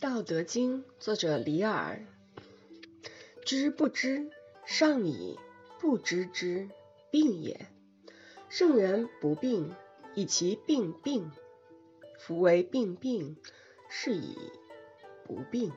道德经，作者李耳。知不知，上以不知之病也。圣人不病，以其病病。夫为病病，是以不病。